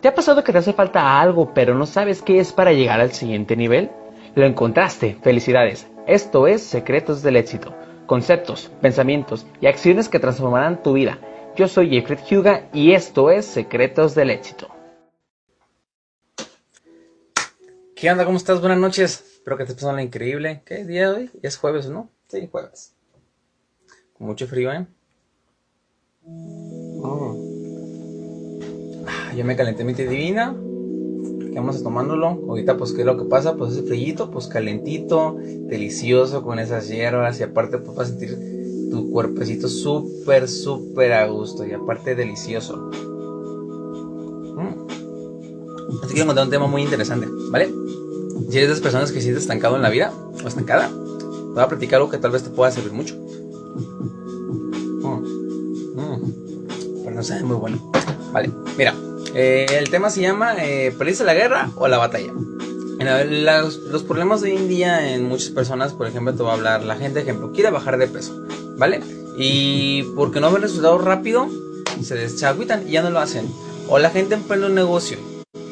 ¿Te ha pasado que te hace falta algo pero no sabes qué es para llegar al siguiente nivel? Lo encontraste, felicidades. Esto es Secretos del Éxito. Conceptos, pensamientos y acciones que transformarán tu vida. Yo soy Jeffrey Huga y esto es Secretos del Éxito. ¿Qué onda? ¿Cómo estás? Buenas noches. Espero que estés pasando increíble. ¿Qué día hoy? Es jueves, ¿no? Sí, jueves. Con mucho frío, ¿eh? Oh. Ya me calenté mi té divina. Quedamos tomándolo. Ahorita, pues, ¿qué es lo que pasa? Pues ese frillito, pues calentito, delicioso con esas hierbas. Y aparte, pues vas a sentir tu cuerpecito súper, súper a gusto. Y aparte, delicioso. Mm. Te quiero contar un tema muy interesante, ¿vale? Si eres de esas personas que se sientes estancado en la vida o estancada, te voy a platicar algo que tal vez te pueda servir mucho. Mm. Mm. Pero no sabe muy bueno. Vale, mira. Eh, el tema se llama eh, ¿Perdiste la guerra o la batalla? los problemas de hoy en día en muchas personas, por ejemplo, te voy a hablar, la gente, ejemplo, quiere bajar de peso, ¿vale? Y porque no ven resultados rápido, se deschagüitan y ya no lo hacen. O la gente emprende un negocio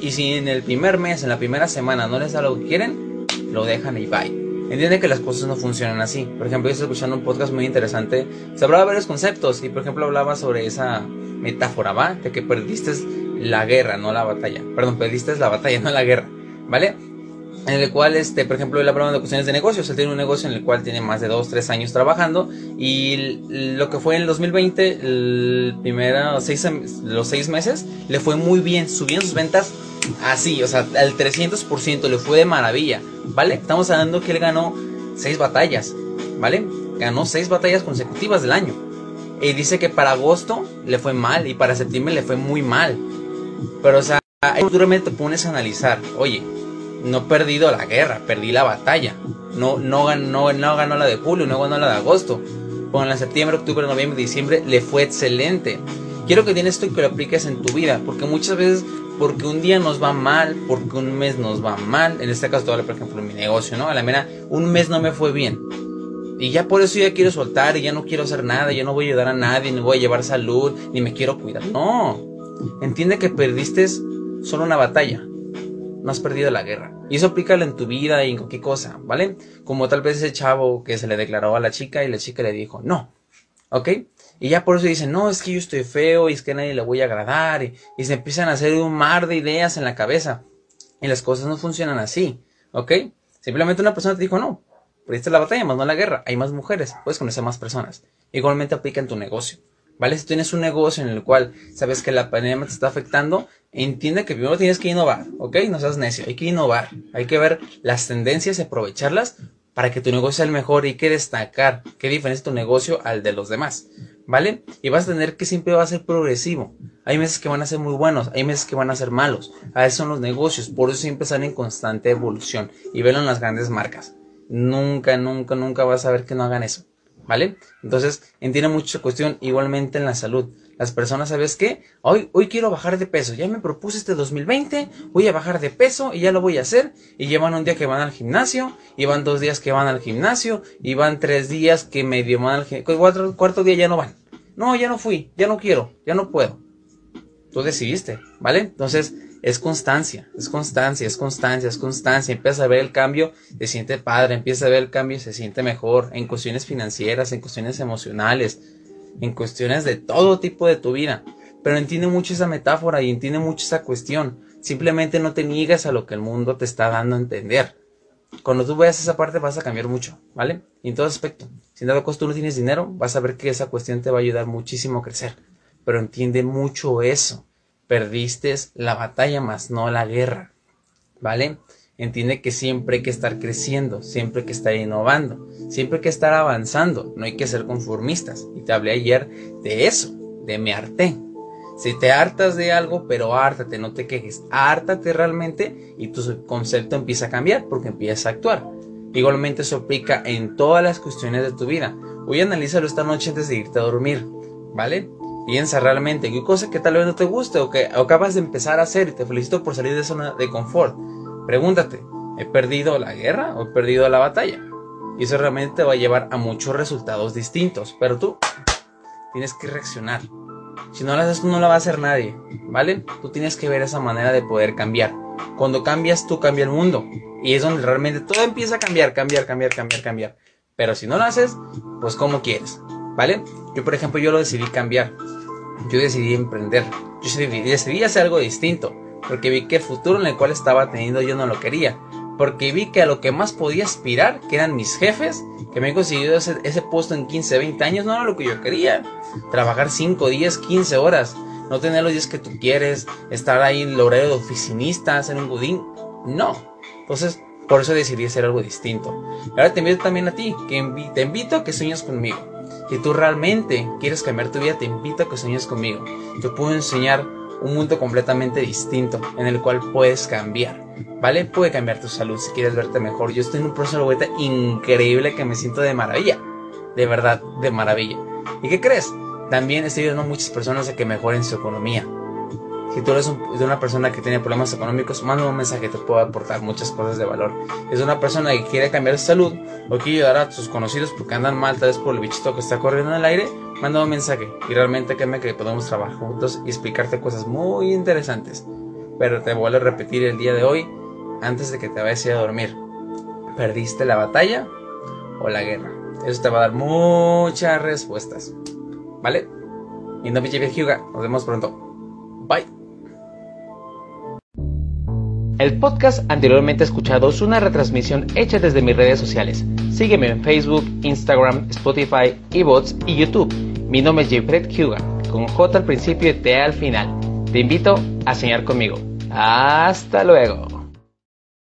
y si en el primer mes, en la primera semana no les da lo que quieren, lo dejan y bye. Entiende que las cosas no funcionan así. Por ejemplo, yo estoy escuchando un podcast muy interesante. Se hablaba de varios conceptos y, por ejemplo, hablaba sobre esa metáfora, ¿va? De que perdiste la guerra, no la batalla. Perdón, perdiste la batalla, no la guerra, ¿vale? En el cual, este, por ejemplo, él hablaba de cuestiones de negocios. Él tiene un negocio en el cual tiene más de 2, 3 años trabajando. Y lo que fue en el 2020, el primero, seis, los 6 meses, le fue muy bien. Subieron sus ventas así, o sea, al 300%, le fue de maravilla, ¿vale? Estamos hablando que él ganó 6 batallas, ¿vale? Ganó 6 batallas consecutivas del año. Y dice que para agosto le fue mal y para septiembre le fue muy mal. Pero, o sea, ahí te pones a analizar, oye, no he perdido la guerra, perdí la batalla. No, no, ganó, no ganó la de julio, no ganó la de agosto. Con la septiembre, octubre, noviembre, diciembre le fue excelente. Quiero que tienes esto y que lo apliques en tu vida, porque muchas veces, porque un día nos va mal, porque un mes nos va mal, en este caso, por ejemplo, mi negocio, ¿no? A la mera, un mes no me fue bien. Y ya por eso ya quiero soltar y ya no quiero hacer nada, ya no voy a ayudar a nadie, ni voy a llevar salud, ni me quiero cuidar. No, Entiende que perdiste solo una batalla. No has perdido la guerra. Y eso aplícalo en tu vida y en cualquier cosa, ¿vale? Como tal vez ese chavo que se le declaró a la chica y la chica le dijo no. ¿Ok? Y ya por eso dicen, no, es que yo estoy feo y es que a nadie le voy a agradar. Y, y se empiezan a hacer un mar de ideas en la cabeza. Y las cosas no funcionan así. ¿Ok? Simplemente una persona te dijo, no, perdiste la batalla, más no la guerra. Hay más mujeres, puedes conocer más personas. Igualmente aplica en tu negocio. ¿Vale? Si tienes un negocio en el cual sabes que la pandemia te está afectando, entiende que primero tienes que innovar, ¿ok? No seas necio, hay que innovar, hay que ver las tendencias y aprovecharlas para que tu negocio sea el mejor y que destacar qué diferencia tu negocio al de los demás, ¿vale? Y vas a tener que siempre va a ser progresivo. Hay meses que van a ser muy buenos, hay meses que van a ser malos. A eso son los negocios, por eso siempre están en constante evolución y velo en las grandes marcas. Nunca, nunca, nunca vas a ver que no hagan eso. ¿Vale? Entonces, entiende mucho cuestión igualmente en la salud. Las personas, ¿sabes qué? Hoy, hoy quiero bajar de peso. Ya me propuse este 2020, voy a bajar de peso y ya lo voy a hacer. Y llevan un día que van al gimnasio, y van dos días que van al gimnasio, y van tres días que medio van al gimnasio. Cuatro, cuarto día ya no van. No, ya no fui, ya no quiero, ya no puedo. Tú decidiste, ¿vale? Entonces, es constancia, es constancia, es constancia, es constancia. Empieza a ver el cambio, se siente padre, empieza a ver el cambio, se siente mejor en cuestiones financieras, en cuestiones emocionales, en cuestiones de todo tipo de tu vida. Pero entiende mucho esa metáfora y entiende mucho esa cuestión. Simplemente no te niegues a lo que el mundo te está dando a entender. Cuando tú veas esa parte vas a cambiar mucho, ¿vale? Y en todo aspecto. Si en dado caso tú no tienes dinero, vas a ver que esa cuestión te va a ayudar muchísimo a crecer. Pero entiende mucho eso perdiste la batalla más no la guerra, ¿vale? Entiende que siempre hay que estar creciendo, siempre hay que estar innovando, siempre hay que estar avanzando, no hay que ser conformistas. Y te hablé ayer de eso, de me harté. Si te hartas de algo, pero hártate, no te quejes, hártate realmente y tu concepto empieza a cambiar porque empieza a actuar. Igualmente eso aplica en todas las cuestiones de tu vida. Hoy analízalo esta noche antes de irte a dormir, ¿vale? Piensa realmente qué cosa que tal vez no te guste o que acabas de empezar a hacer y te felicito por salir de zona de confort. Pregúntate, ¿he perdido la guerra o he perdido la batalla? Y eso realmente te va a llevar a muchos resultados distintos, pero tú tienes que reaccionar. Si no lo haces no lo va a hacer nadie, ¿vale? Tú tienes que ver esa manera de poder cambiar. Cuando cambias tú cambia el mundo. Y es donde realmente todo empieza a cambiar, cambiar, cambiar, cambiar, cambiar. Pero si no lo haces, pues como quieres, ¿vale? Yo por ejemplo yo lo decidí cambiar yo decidí emprender. Yo decidí, hacer algo distinto, porque vi que el futuro en el cual estaba teniendo yo no lo quería. Porque vi que a lo que más podía aspirar, que eran mis jefes, que me han conseguido ese, ese puesto en 15, 20 años, no era lo que yo quería. Trabajar 5 días, 15 horas, no tener los días que tú quieres, estar ahí en el horario de oficinista, hacer un budín. No. Entonces, por eso decidí hacer algo distinto. ahora te invito también a ti, que te invito a que sueñes conmigo. Si tú realmente quieres cambiar tu vida, te invito a que sueñes conmigo. Te puedo enseñar un mundo completamente distinto en el cual puedes cambiar. ¿Vale? Puede cambiar tu salud si quieres verte mejor. Yo estoy en un proceso de vuelta increíble que me siento de maravilla. De verdad, de maravilla. ¿Y qué crees? También estoy ayudando a muchas personas a que mejoren su economía. Si tú eres una persona que tiene problemas económicos, manda un mensaje te pueda aportar muchas cosas de valor. Es una persona que quiere cambiar su salud o quiere ayudar a sus conocidos porque andan mal, tal vez por el bichito que está corriendo en el aire, manda un mensaje y realmente créeme que podemos trabajar juntos y explicarte cosas muy interesantes. Pero te vuelvo a repetir el día de hoy, antes de que te vayas a, ir a dormir. ¿Perdiste la batalla o la guerra? Eso te va a dar muchas respuestas. ¿Vale? Mi nombre es Hyuga. Nos vemos pronto. Bye. El podcast anteriormente escuchado es una retransmisión hecha desde mis redes sociales. Sígueme en Facebook, Instagram, Spotify, eBots y YouTube. Mi nombre es Jeffred Huga, con J al principio y T al final. Te invito a soñar conmigo. Hasta luego.